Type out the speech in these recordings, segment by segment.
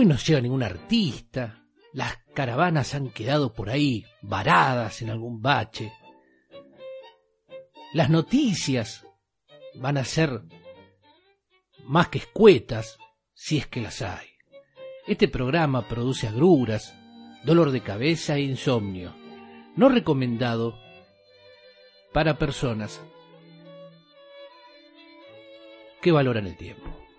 Hoy no llega ningún artista, las caravanas han quedado por ahí varadas en algún bache. Las noticias van a ser más que escuetas, si es que las hay. Este programa produce agruras, dolor de cabeza e insomnio, no recomendado para personas que valoran el tiempo.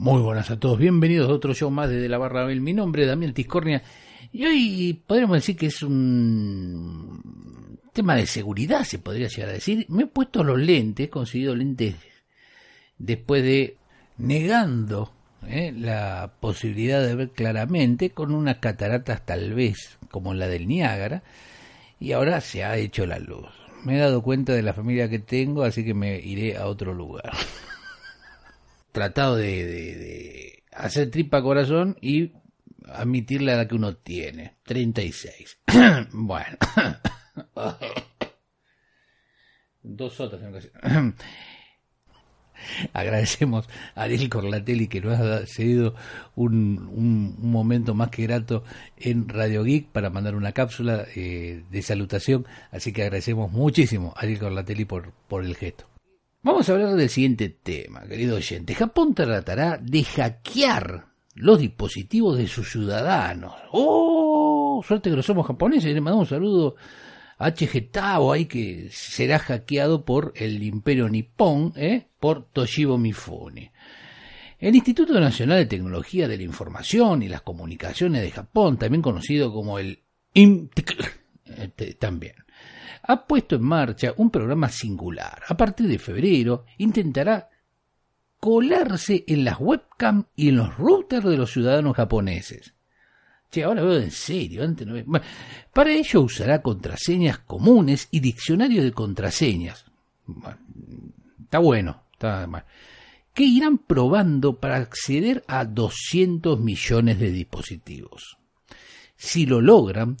Muy buenas a todos, bienvenidos a otro show más desde la Barra Bel. Mi nombre es Damián Tiscornia y hoy podríamos decir que es un tema de seguridad, se podría llegar a decir. Me he puesto los lentes, he conseguido lentes después de negando eh, la posibilidad de ver claramente con unas cataratas tal vez como la del Niágara y ahora se ha hecho la luz. Me he dado cuenta de la familia que tengo, así que me iré a otro lugar. Tratado de, hacer tripa corazón y admitir la edad que uno tiene, 36. bueno. Dos otras en. Agradecemos a Ariel Corlatelli que nos ha cedido un, un, momento más que grato en Radio Geek para mandar una cápsula eh, de salutación. Así que agradecemos muchísimo a Ariel Corlatelli por, por el gesto. Vamos a hablar del siguiente tema, querido oyente. Japón tratará de hackear los dispositivos de sus ciudadanos. ¡Oh! Suerte que no somos japoneses. Le mandamos un saludo HG Tao ahí que será hackeado por el imperio nipón, ¿eh? por Toshibo Mifune. El Instituto Nacional de Tecnología de la Información y las Comunicaciones de Japón, también conocido como el INTEC, este, también, ha puesto en marcha un programa singular. A partir de febrero intentará colarse en las webcams y en los routers de los ciudadanos japoneses. Che, ahora veo en serio, antes no Para ello usará contraseñas comunes y diccionarios de contraseñas. está bueno, está mal. Que irán probando para acceder a 200 millones de dispositivos. Si lo logran,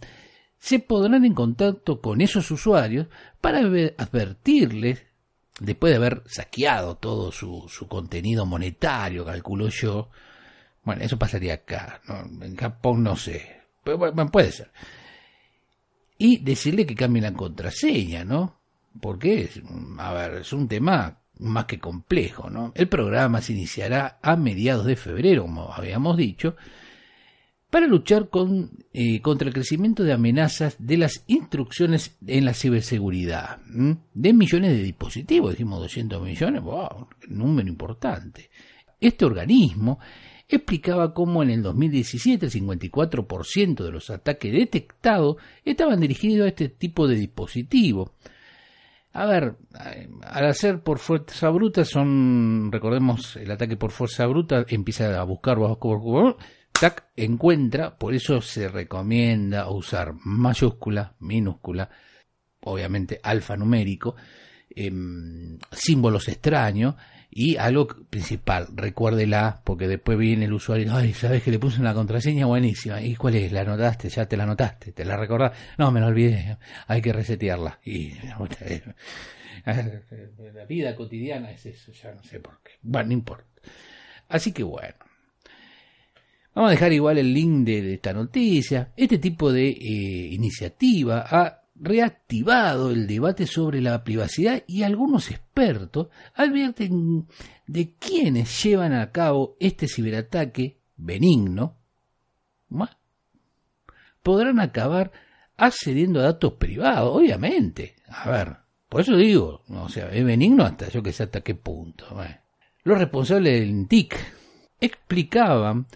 se podrán en contacto con esos usuarios para advertirles, después de haber saqueado todo su, contenido monetario, calculo yo, bueno, eso pasaría acá, en Japón no sé, pero bueno, puede ser. Y decirle que cambie la contraseña, ¿no? Porque, a ver, es un tema más que complejo, ¿no? El programa se iniciará a mediados de febrero, como habíamos dicho, para luchar con, eh, contra el crecimiento de amenazas de las instrucciones en la ciberseguridad. De millones de dispositivos, dijimos 200 millones, wow, número importante. Este organismo explicaba cómo en el 2017 el 54% de los ataques detectados estaban dirigidos a este tipo de dispositivo. A ver, al hacer por fuerza bruta son, recordemos, el ataque por fuerza bruta empieza a buscar bajo encuentra, por eso se recomienda usar mayúscula, minúscula, obviamente alfanumérico, em, símbolos extraños y algo principal, recuérdela, porque después viene el usuario, ay, sabes que le puse una contraseña buenísima. ¿Y cuál es? ¿La anotaste? ¿Ya te la anotaste? ¿Te la recordás? No, me la olvidé, hay que resetearla. Y la vida cotidiana es eso, ya no sé por qué. Bueno, no importa. Así que bueno. Vamos a dejar igual el link de, esta noticia. Este tipo de eh, iniciativa ha reactivado el debate sobre la privacidad y algunos expertos advierten de quienes llevan a cabo este ciberataque benigno podrán acabar accediendo a datos privados, obviamente. A ver, por eso digo, o sea, es benigno hasta yo que sé hasta qué punto. Los responsables del TIC explicaban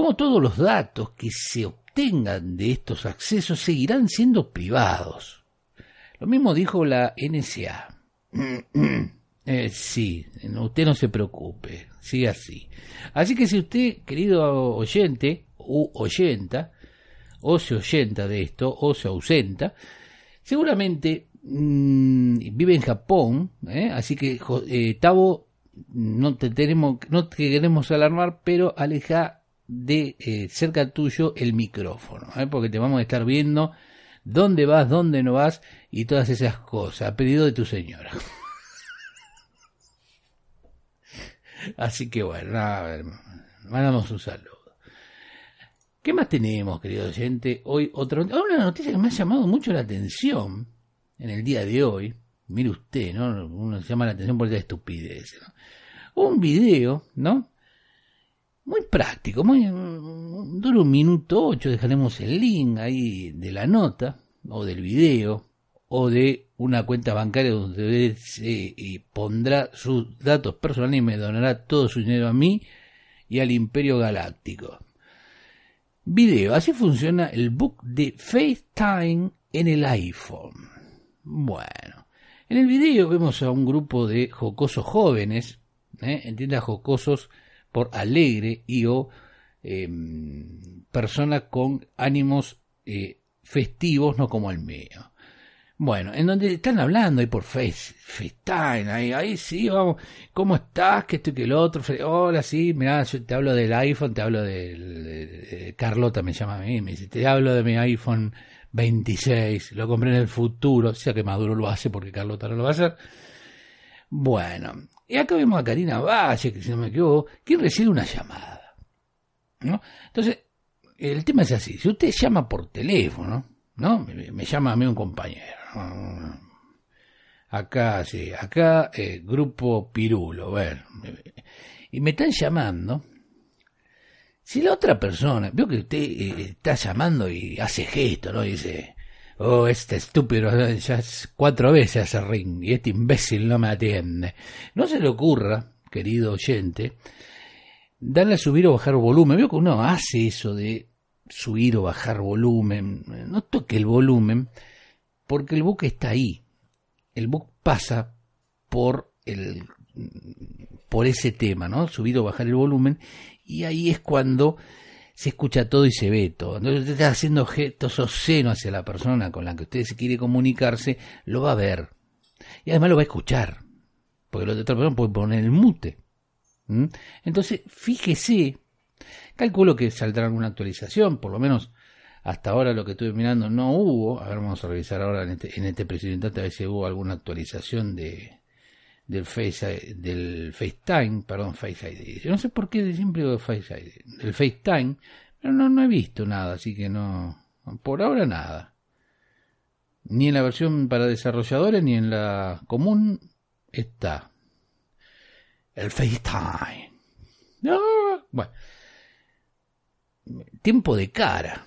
cómo todos los datos que se tengan de estos accesos seguirán siendo privados. Lo mismo dijo la NSA. Eh, sí, usted no se preocupe, sigue así. Así que si usted, querido oyente, u oyenta, o se oyenta de esto, o se ausenta, seguramente mm, vive en Japón, ¿eh? así que eh, Tavo, no te tenemos, no te queremos alarmar, pero aleja de eh, cerca tuyo el micrófono, ¿eh? porque te vamos a estar viendo dónde vas, dónde no vas y todas esas cosas, a pedido de tu señora. Así que bueno, mandamos un saludo. ¿Qué más tenemos, querido oyente? Hoy otra una noticia que me ha llamado mucho la atención en el día de hoy. Mire usted, ¿no? Uno se llama la atención por esta estupidez. ¿no? Un video, ¿no? Muy práctico, muy dura un minuto ocho, dejaremos el link ahí de la nota o del video o de una cuenta bancaria donde se eh, pondrá sus datos personales y me donará todo su dinero a mí y al Imperio Galáctico. Video, así funciona el book de FaceTime en el iPhone. Bueno, en el video vemos a un grupo de jocosos jóvenes, ¿eh? entienda jocosos por alegre y o em, personas con ánimos eh, festivos, no como el mío. Bueno, en donde están hablando ahí por Face, FaceTime, ahí, ahí sí, vamos, ¿cómo estás? Que esto y que el otro, hola, sí, mirá, yo te hablo del iPhone, te hablo del, Carlota me llama a mí, me dice, te hablo de mi iPhone 26, lo compré en el futuro, o sea que Maduro lo hace porque Carlota no lo va a hacer. Bueno, y acá vemos a Karina Valle, que si no me equivoco, quien recibe una llamada, ¿no? Entonces, el tema es así, si usted llama por teléfono, ¿no? Me, llama a mí un compañero. Acá, sí, acá, eh, grupo Pirulo, bueno. Y me están llamando. Si la otra persona, veo que usted eh, está llamando y hace gesto, ¿no? Y dice, oh, este estúpido, ya cuatro veces hace ring y este imbécil no me atiende. No se le ocurra, querido oyente, darle a subir o bajar volumen. Veo que uno hace eso de subir o bajar volumen, no toque el volumen, porque el book está ahí. El book pasa por el por ese tema, ¿no? Subir o bajar el volumen, y ahí es cuando se escucha todo y se ve todo. Entonces usted está haciendo gestos obscenos hacia la persona con la que usted se quiere comunicarse, lo va a ver. Y además lo va a escuchar. Porque la otra persona puede poner el mute. Entonces, fíjese Calculo que saldrá alguna actualización, por lo menos hasta ahora lo que estuve mirando no hubo. A ver, vamos a revisar ahora en este, en este presidente a ver si hubo alguna actualización de del Face del FaceTime, perdón, Face ID. No sé por qué siempre digo Face ID, del FaceTime, pero no, no he visto nada, así que no, por ahora nada. Ni en la versión para desarrolladores ni en la común está el FaceTime. No, bueno, tiempo de cara.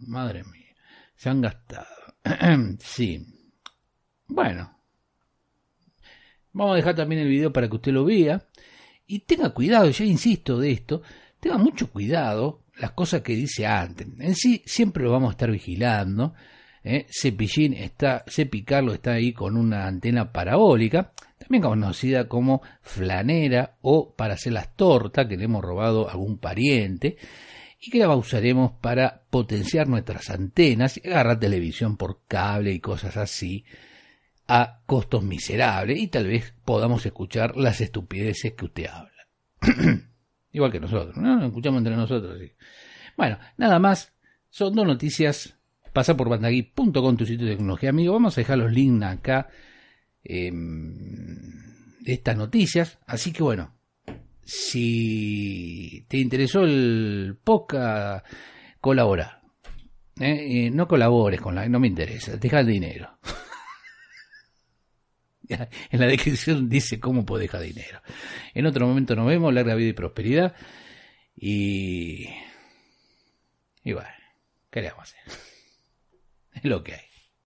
Madre mía, se han gastado. sí. Bueno. Vamos a dejar también el video para que usted lo vea. Y tenga cuidado, ya insisto de esto, tenga mucho cuidado las cosas que dice antes. En sí, siempre lo vamos a estar vigilando. ¿eh? Cepillín está, Cepicarlo está ahí con una antena parabólica también conocida como flanera o para hacer las tortas que le hemos robado a algún pariente y que la usaremos para potenciar nuestras antenas y agarrar televisión por cable y cosas así a costos miserables y tal vez podamos escuchar las estupideces que usted habla. Igual que nosotros, ¿no? Nos escuchamos entre nosotros. Bueno, nada más. Son dos noticias. Pasa por bandagui.com, tu sitio de tecnología amigo. Vamos a dejar los links acá eh, estas noticias. Así que bueno, si te interesó el podcast, colabora. ¿eh? no colabores con la, no me interesa, deja el dinero. en la descripción dice cómo puedo dejar dinero. En otro momento nos vemos, larga vida y prosperidad. Y, y bueno, ¿qué le vamos a hacer? Es lo que hay.